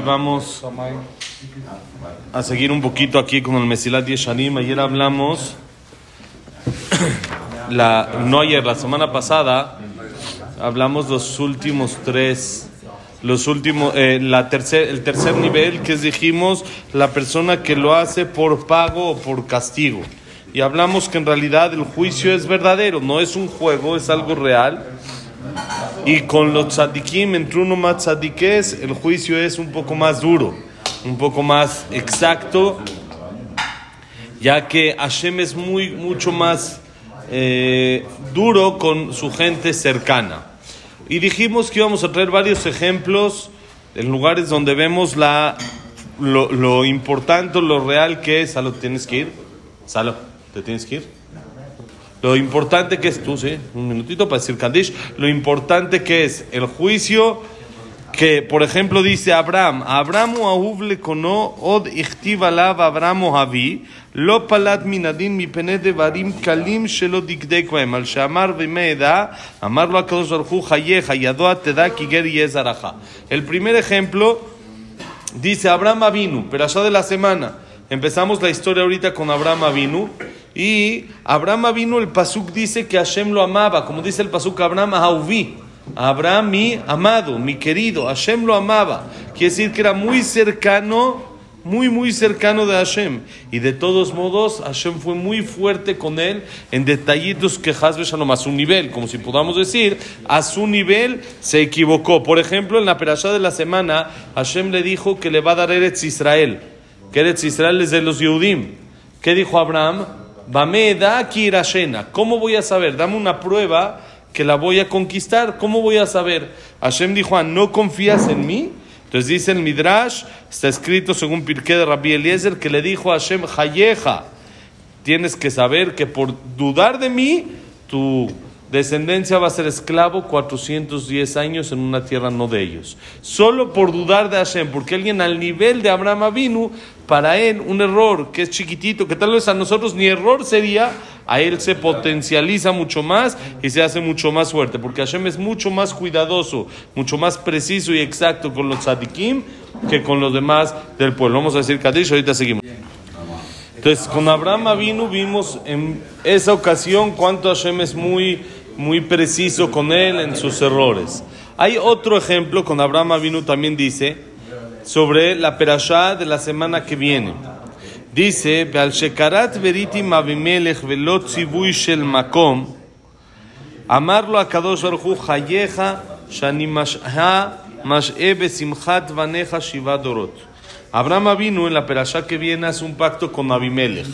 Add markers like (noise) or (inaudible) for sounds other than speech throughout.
Vamos a seguir un poquito aquí con el Mesilat Yeshanim. Ayer hablamos, la, no ayer, la semana pasada, hablamos los últimos tres, los últimos, eh, la tercer, el tercer nivel que dijimos, la persona que lo hace por pago o por castigo. Y hablamos que en realidad el juicio es verdadero, no es un juego, es algo real. Y con los tzadikim, entre uno más tzadikes, el juicio es un poco más duro, un poco más exacto, ya que Hashem es muy, mucho más eh, duro con su gente cercana. Y dijimos que íbamos a traer varios ejemplos en lugares donde vemos la, lo, lo importante, lo real que es. Salo, ¿tienes que ir? Salo, ¿te tienes que ir? Lo importante que es, tú, sí, un minutito para decir Kandish, lo importante que es el juicio que, por ejemplo, dice Abraham, Abraham ahuv le kono od ichtiv alav Abraham avi, lo palat minadin mi pene devarim kalim shelo dikdek bהם, על שאמר בימי עדה, אמר לו הקדוש ברוך הוא חייך, ידוע תדע כי גר יהיה זרעך. El primer ejemplo dice Abraham Avinu, pero allá de la semana. Empezamos la historia ahorita con Abraham Avinu. y Abraham vino, el Pasuk dice que Hashem lo amaba, como dice el Pasuk Abraham Ahuvi. Abraham, mi amado, mi querido, Hashem lo amaba. Quiere decir que era muy cercano, muy, muy cercano de Hashem. Y de todos modos, Hashem fue muy fuerte con él en detallitos que Hasbe Shalom, a su nivel, como si podamos decir, a su nivel se equivocó. Por ejemplo, en la perashá de la semana, Hashem le dijo que le va a dar Eretz Israel. Que Eretz Israel es de los Yehudim. ¿Qué dijo Abraham? Bameda kirashena. ¿Cómo voy a saber? Dame una prueba que la voy a conquistar. ¿Cómo voy a saber? Hashem dijo, ¿no confías en mí? Entonces dice el Midrash, está escrito según Pirkei de Rabbi Eliezer, que le dijo a Hashem, Hayeja, tienes que saber que por dudar de mí, tu descendencia va a ser esclavo 410 años en una tierra no de ellos. Solo por dudar de Hashem, porque alguien al nivel de Abraham vino, para él un error que es chiquitito, que tal vez a nosotros ni error sería, a él se potencializa mucho más y se hace mucho más fuerte, porque Hashem es mucho más cuidadoso, mucho más preciso y exacto con los tzadikim que con los demás del pueblo. Vamos a decir Kadish, ahorita seguimos. Entonces, con Abraham vino vimos en esa ocasión cuánto Hashem es muy, muy preciso con él en sus errores. Hay otro ejemplo, con Abraham vino también dice, sobre la perashá de la semana que viene. Dice, Beal shekarat veritim avimelech velot tzivui shel makom, amarlo a Kadosh Baruch Hu, hayeja shani masha mashe besimchat vaneja shiva dorot. Abraham vino en la perashá que viene hace un pacto con Abimelech.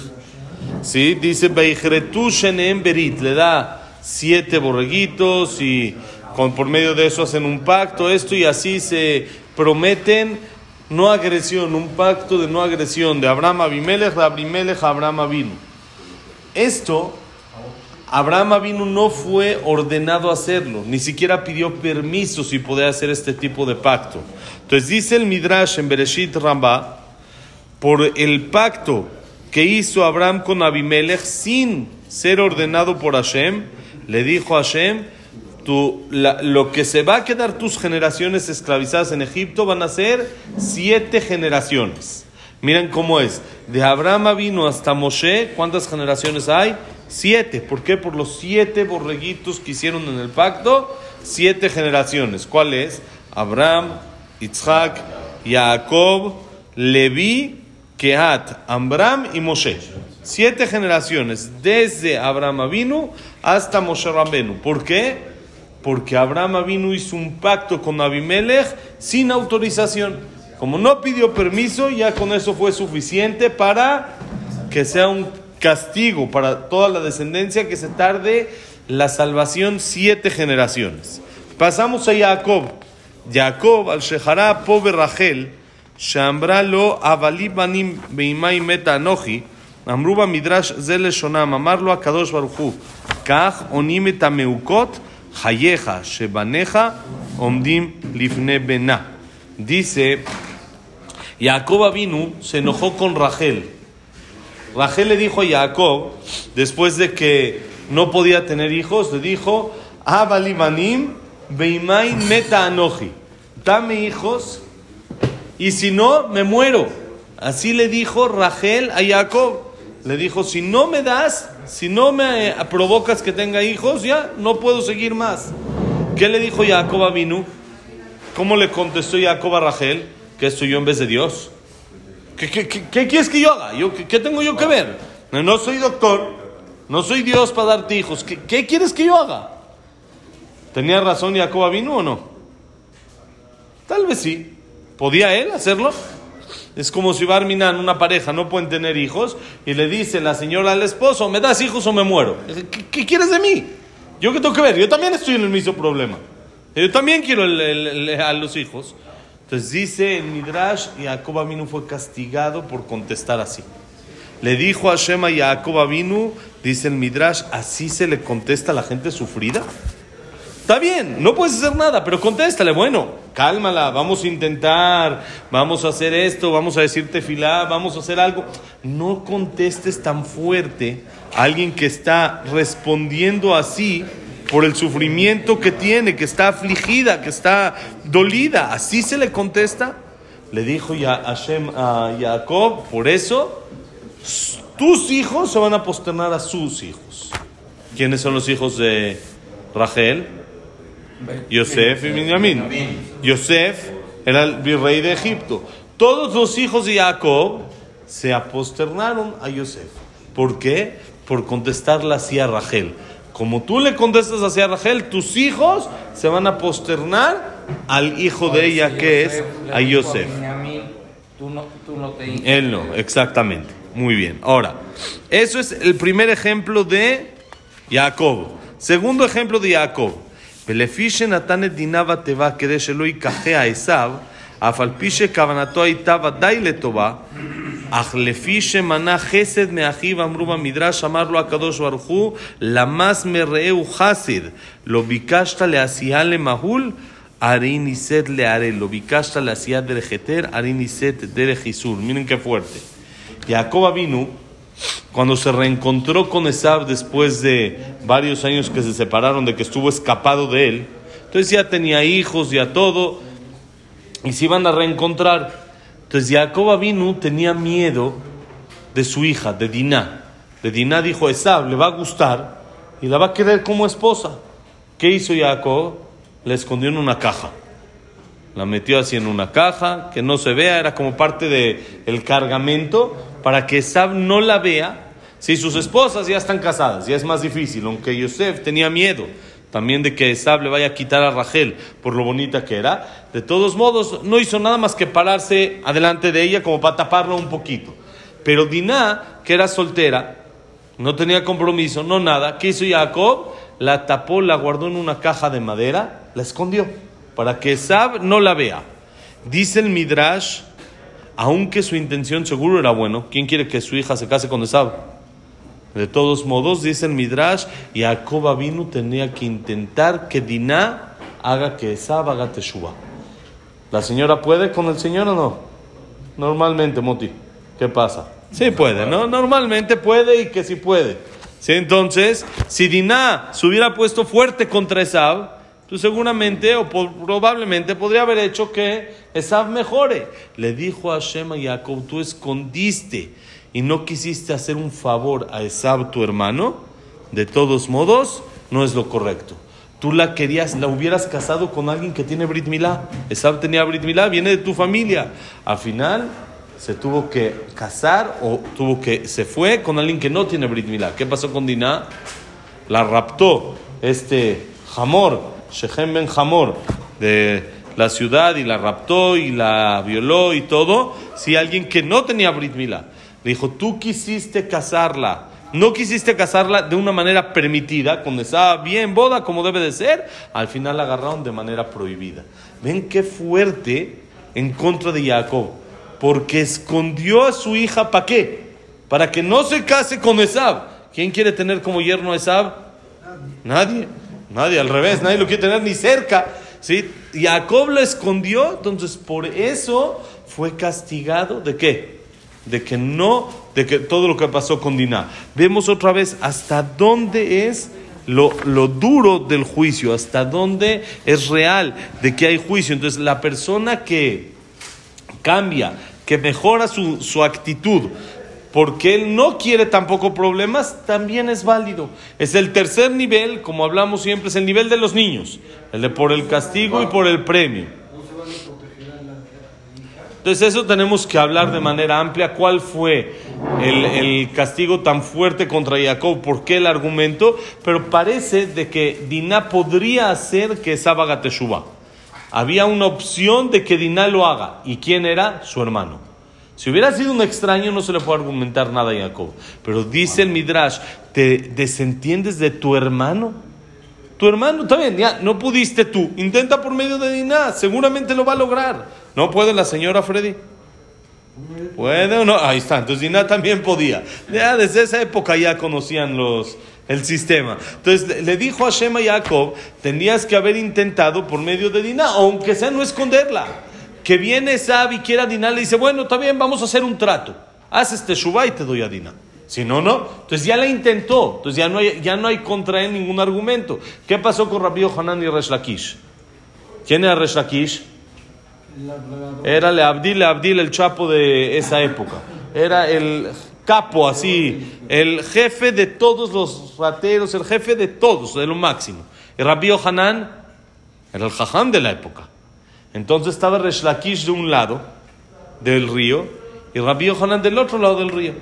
¿Sí? Dice, Beijretu sheneem berit, le da siete borreguitos y con, por medio de eso hacen un pacto, esto y así se prometen no agresión, un pacto de no agresión de Abraham Abimelech, de Abimelech Abraham Avinu. Esto, Abraham Avinu no fue ordenado a hacerlo, ni siquiera pidió permiso si podía hacer este tipo de pacto. Entonces dice el Midrash en Bereshit Rambá, por el pacto que hizo Abraham con Abimelech sin ser ordenado por Hashem, le dijo a Hashem, lo que se va a quedar tus generaciones esclavizadas en Egipto van a ser siete generaciones. Miren cómo es. De Abraham vino hasta Moshe, ¿cuántas generaciones hay? Siete. ¿Por qué? Por los siete borreguitos que hicieron en el pacto, siete generaciones. ¿Cuál es? Abraham, Isaac, Jacob, Levi, Kehat, Amram y Moshe. Siete generaciones, desde Abraham Avinu hasta Moshe Rabenu. ¿Por qué? Porque Abraham Avinu hizo un pacto con Abimelech sin autorización. Como no pidió permiso, ya con eso fue suficiente para que sea un castigo para toda la descendencia que se tarde la salvación siete generaciones. Pasamos a Jacob. Jacob al Shehará, pobre Rachel, Shambra lo Avalibanim Beimai Metanoji. אמרו במדרש זה לשונם, אמר לו הקדוש ברוך הוא, כך עונים את המעוקות Hayeja, Shebaneja, Omdim Lifne Bena. Dice, Jacob Avinu se enojó con Rachel. Rachel le dijo a Jacob, después de que no podía tener hijos, le dijo, Abalimanim Beimain Meta Anoji. dame hijos y si no, me muero. Así le dijo Rachel a Jacob. Le dijo, si no me das, si no me provocas que tenga hijos, ya no puedo seguir más. ¿Qué le dijo Jacob a Binu? ¿Cómo le contestó Jacob a Rachel? Que soy yo en vez de Dios. ¿Qué, quieres que yo haga? ¿Yo, qué, tengo yo que ver? No soy doctor, no soy Dios para darte hijos. ¿Qué, quieres que yo haga? ¿Tenía razón Jacob Binu o no? Tal vez sí. ¿Podía él hacerlo? Es como si Barminan, una pareja, no pueden tener hijos y le dice la señora al esposo, ¿me das hijos o me muero? ¿Qué, quieres de mí? ¿Yo qué tengo que ver? Yo también estoy en el mismo problema. Yo también quiero a los hijos. Entonces dice el Midrash, Jacob Abinu fue castigado por contestar así. Le dijo a Shema y Jacob Abinu, dice el Midrash, así se le contesta a la gente sufrida. Está bien, no puedes hacer nada, pero contéstale, bueno, cálmala, vamos a intentar, vamos a hacer esto, vamos a decirte filá, vamos a hacer algo. No contestes tan fuerte a alguien que está respondiendo así por el sufrimiento que tiene, que está afligida, que está dolida. Así se le contesta. Le dijo ya Hashem a Jacob, por eso tus hijos se van a posternar a sus hijos. ¿Quiénes son los hijos de Rachel? Yosef y Benjamín. Yosef era el virrey de Egipto. Todos los hijos de Jacob se aposternaron a Yosef. ¿Por qué? Por contestarle así a Rachel. Como tú le contestas así a Rachel, tus hijos se van a posternar al hijo de ella que es a Yosef. Él no, exactamente. Muy bien. Ahora, eso es el primer ejemplo de Jacob. Segundo ejemplo de Jacob ולפי שנתן את דינה בתיבה כדי שלא ייקחיה עשיו, אף על פי שכוונתו הייתה ודאי לטובה, אך לפי שמנה חסד מאחיו אמרו במדרש, אמר לו הקדוש ברוך הוא, למס מרעהו חסיד, לא ביקשת לעשייה למהול, הרי נישאת לערל, לא ביקשת לעשייה דרך היתר, הרי נישאת דרך איסור. מיren qué fuerte. יעקב אבינו Cuando se reencontró con Esab después de varios años que se separaron, de que estuvo escapado de él, entonces ya tenía hijos, ya todo, y se iban a reencontrar. Entonces Jacob Abinu tenía miedo de su hija, de Diná. De Diná dijo, Esab le va a gustar y la va a querer como esposa. ¿Qué hizo Jacob? La escondió en una caja. La metió así en una caja, que no se vea, era como parte del el cargamento para que Esab no la vea. Si sus esposas ya están casadas, ya es más difícil, aunque Yosef tenía miedo también de que Esab le vaya a quitar a Rachel por lo bonita que era. De todos modos, no hizo nada más que pararse adelante de ella como para taparlo un poquito. Pero Diná, que era soltera, no tenía compromiso, no nada, ¿qué hizo Jacob? La tapó, la guardó en una caja de madera, la escondió, para que Esab no la vea. Dice el Midrash aunque su intención seguro era bueno, ¿quién quiere que su hija se case con Esab? De todos modos, dice el Midrash, y Jacob vino tenía que intentar que Diná haga que Esab haga Teshuvah. ¿La señora puede con el señor o no? Normalmente, Moti. ¿Qué pasa? Sí puede, ¿no? Normalmente puede y que sí puede. ¿Sí? Entonces, si Diná se hubiera puesto fuerte contra Esab, tú seguramente o probablemente podría haber hecho que Esab mejore. Le dijo a Shema y Jacob, tú escondiste y no quisiste hacer un favor a Esab, tu hermano. De todos modos, no es lo correcto. Tú la querías, la hubieras casado con alguien que tiene Brit Milá. Esab tenía Brit Milá, viene de tu familia. Al final se tuvo que casar o tuvo que se fue con alguien que no tiene Brit Milá. ¿Qué pasó con Diná? La raptó este Hamor Shechem Ben Hamor, de la ciudad y la raptó y la violó y todo, si alguien que no tenía Brit Mila le dijo, tú quisiste casarla, no quisiste casarla de una manera permitida, cuando estaba bien boda como debe de ser, al final la agarraron de manera prohibida. Ven qué fuerte en contra de Jacob, porque escondió a su hija, ¿para qué? Para que no se case con Esab. ¿Quién quiere tener como yerno a Esab? Nadie. Nadie, al revés, nadie lo quiere tener ni cerca. ¿sí? Jacob lo escondió, entonces por eso fue castigado de qué? De que no, de que todo lo que pasó con Diná. Vemos otra vez hasta dónde es lo, lo, duro del juicio, hasta dónde es real de que hay juicio. Entonces, la persona que cambia, que mejora su, su actitud, porque él no quiere tampoco problemas, también es válido. Es el tercer nivel, como hablamos siempre, es el nivel de los niños, el de por el castigo y por el premio. Entonces eso tenemos que hablar de manera amplia. ¿Cuál fue el, el, castigo tan fuerte contra Jacob? ¿Por qué el argumento? Pero parece de que Diná podría hacer que esa haga teshuva. Había una opción de que Diná lo haga. ¿Y quién era? Su hermano. Si hubiera sido un extraño no se le puede argumentar nada a Jacob. Pero dice el Midrash, ¿te desentiendes de tu hermano? Tu hermano, está bien, ya, no pudiste tú. Intenta por medio de Diná, seguramente lo va a lograr. ¿No puede la señora Freddy? ¿Puede o no? Ahí está. Entonces Diná también podía. Ya desde esa época ya conocían los, el sistema. Entonces le dijo a Shema Jacob, tendrías que haber intentado por medio de Diná, aunque sea no esconderla. Que viene Sab y quiera Diná, le dice, bueno, está bien, vamos a hacer un trato. Haz este Shubá y te doy a Diná. Si no, no. Entonces ya la intentó. Entonces ya no hay, ya no hay contra él ningún argumento. ¿Qué pasó con Rabbi Hanan y Resh Lakish? ¿Quién era Resh Lakish? Era le Abdil, el chapo de esa época. Era el capo así, el jefe de todos los rateros, el jefe de todos, de lo máximo. Y Rabbi Hanan era el jajam de la época. Entonces estaba Resh Lakish de un lado del río y Rabbi Hanan del otro lado del río.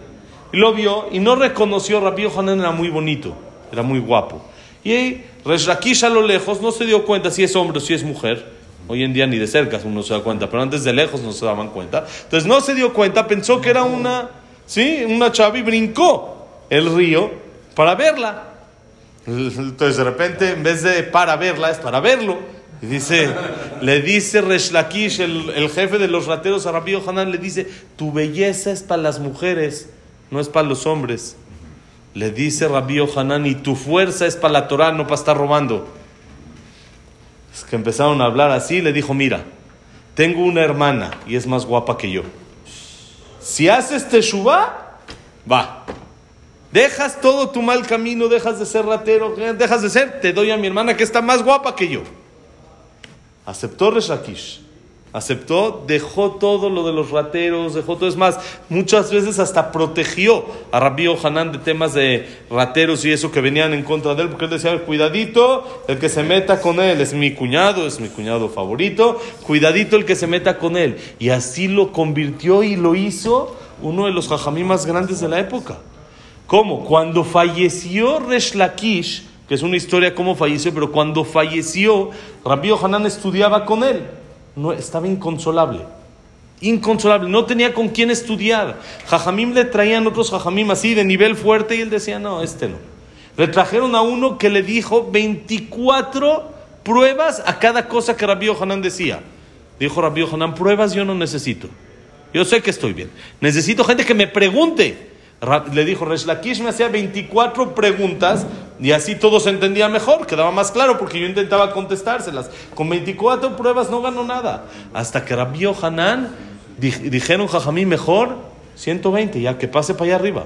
Y lo vio y no reconoció, Rabbi Hanan era muy bonito, era muy guapo. Y Resh Lakish a lo lejos no se dio cuenta si es hombre o si es mujer. Hoy en día ni de cerca uno se da cuenta, pero antes de lejos no se daban cuenta. Entonces no se dio cuenta, pensó que era una, ¿sí? Una chava y brincó el río para verla. Entonces de repente, en vez de para verla, es para verlo. Dice, le dice Resh Lakish, el, el, jefe de los rateros a Rabbi Hanan, le dice, tu belleza es para las mujeres, no es para los hombres. Le dice Rabbi Hanan, y tu fuerza es para la Torah, no para estar robando que empezaron a hablar así, le dijo, mira, tengo una hermana y es más guapa que yo. Si haces teshuva, va. Dejas todo tu mal camino, dejas de ser ratero, dejas de ser, te doy a mi hermana que está más guapa que yo. Aceptó Reshakish aceptó, dejó todo lo de los rateros, dejó todo. Es más, muchas veces hasta protegió a Rabbi Hanan de temas de rateros y eso que venían en contra de él, porque él decía, cuidadito, el que se meta con él es mi cuñado, es mi cuñado favorito, cuidadito el que se meta con él. Y así lo convirtió y lo hizo uno de los jajamí más grandes de la época. ¿Cómo? Cuando falleció Resh Lakish, que es una historia cómo falleció, pero cuando falleció, Rabbi Hanan estudiaba con él no, estaba inconsolable. Inconsolable, no tenía con quién estudiar. Jajamim le traían otros jajamim así de nivel fuerte y él decía, no, este no. Le trajeron a uno que le dijo 24 pruebas a cada cosa que Rabbi Hanan decía. Dijo Rabbi Hanan, pruebas yo no necesito. Yo sé que estoy bien. Necesito gente que me pregunte. Le dijo, Resh Lakish me hacía 24 preguntas y así todo se entendía mejor, quedaba más claro porque yo intentaba contestárselas. Con 24 pruebas no ganó nada. Hasta que Rabbi Hanan dijeron, Jajamí, mejor 120, ya que pase para allá arriba.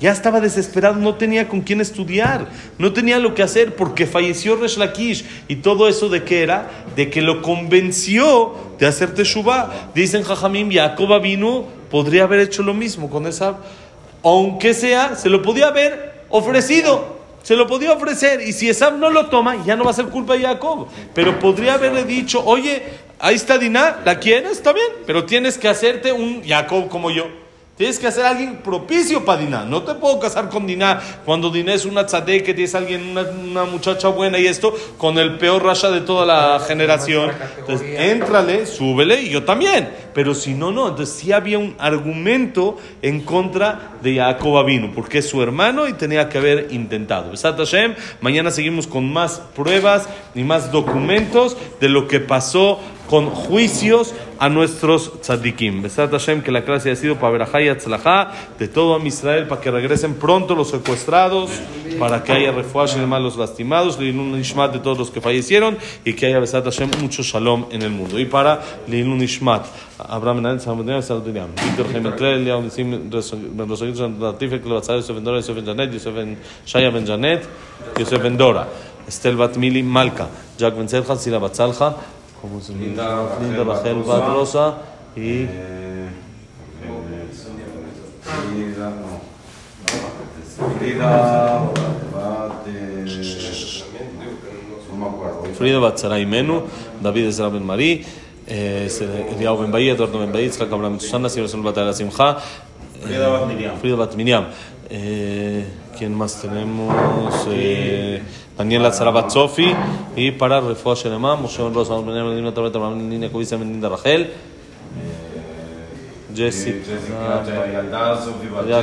Ya estaba desesperado, no tenía con quién estudiar, no tenía lo que hacer porque falleció Resh Lakish. ¿Y todo eso de qué era? De que lo convenció de hacer Teshuvah. Dicen Jajamim, Jacob vino, podría haber hecho lo mismo con esa aunque sea, se lo podía haber ofrecido. Se lo podía ofrecer. Y si Esab no lo toma, ya no va a ser culpa de Jacob. Pero podría haberle dicho, oye, ahí está Diná, ¿la quieres? Está bien. Pero tienes que hacerte un Jacob como yo. Tienes que hacer alguien propicio para Diná. No te puedo casar con Diná cuando Diná es una tzadé que tienes alguien, una, una, muchacha buena y esto, con el peor rasha de toda la generación. Entonces, éntrale, súbele y yo también. Pero si no, no. Entonces, sí había un argumento en contra de Jacob Avinu, porque es su hermano y tenía que haber intentado. Hashem, mañana seguimos con más pruebas y más documentos de lo que pasó con juicios a nuestros tzadikim. Besat Hashem, que la clase haya sido para Berajá y Atzlajá, de todo a Israel, para que regresen pronto los secuestrados, para que haya refuaje de los lastimados, un Ishmat de todos los que fallecieron, y que haya Besat Hashem mucho shalom en el mundo. Y para Lilun Ishmat, Abraham Menal, Samuel, Saludiniam, Víctor Gemetrel, Liao Nisim, Rosaguitos, Latifek, Levatzar, Yosef Ben Dora, Yosef Ben Janet, Yosef Shaya Ben Janet, Yosef Ben Dora, Estel Bat Mili Malka, Jack Ben Zelja, Sila Batzalja, como se Linda Linda Rachel Rachel Bat Bat Rosa y Eh, Frida, no. Frida, Bat, eh, no me acuerdo. Frida Bat Sarai Menu, David Ezra Ben Marí, eh, Eliao Ben Bahía, Eduardo Ben Bahía, Itzhak Abraham Susana, Sir Rasul Bat Ara Simcha, Frida Bat Miriam. Frida Bat Miriam. Eh, ¿Quién más Eh, Daniela Zarabat Sofi. Y para Refuah Shelema, Moshe Ben Rosa, Ben Nina Nina Tablet, Abraham Nina Kubisa, Ben Linda Rachel, Jessica. Jessica,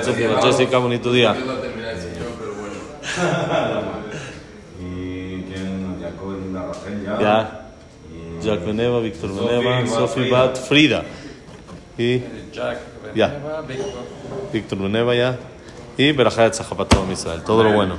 Sofía, Jessica, bonito día. (laughs) Y quién, Jacob, Linda Rachel, ya. Jack Beneva, Víctor Beneva, Frida. Bat Frida. Y Jack, Ya. Beneva, Víctor. Beneva ya. Y Berajá de Israel. Todo lo bueno.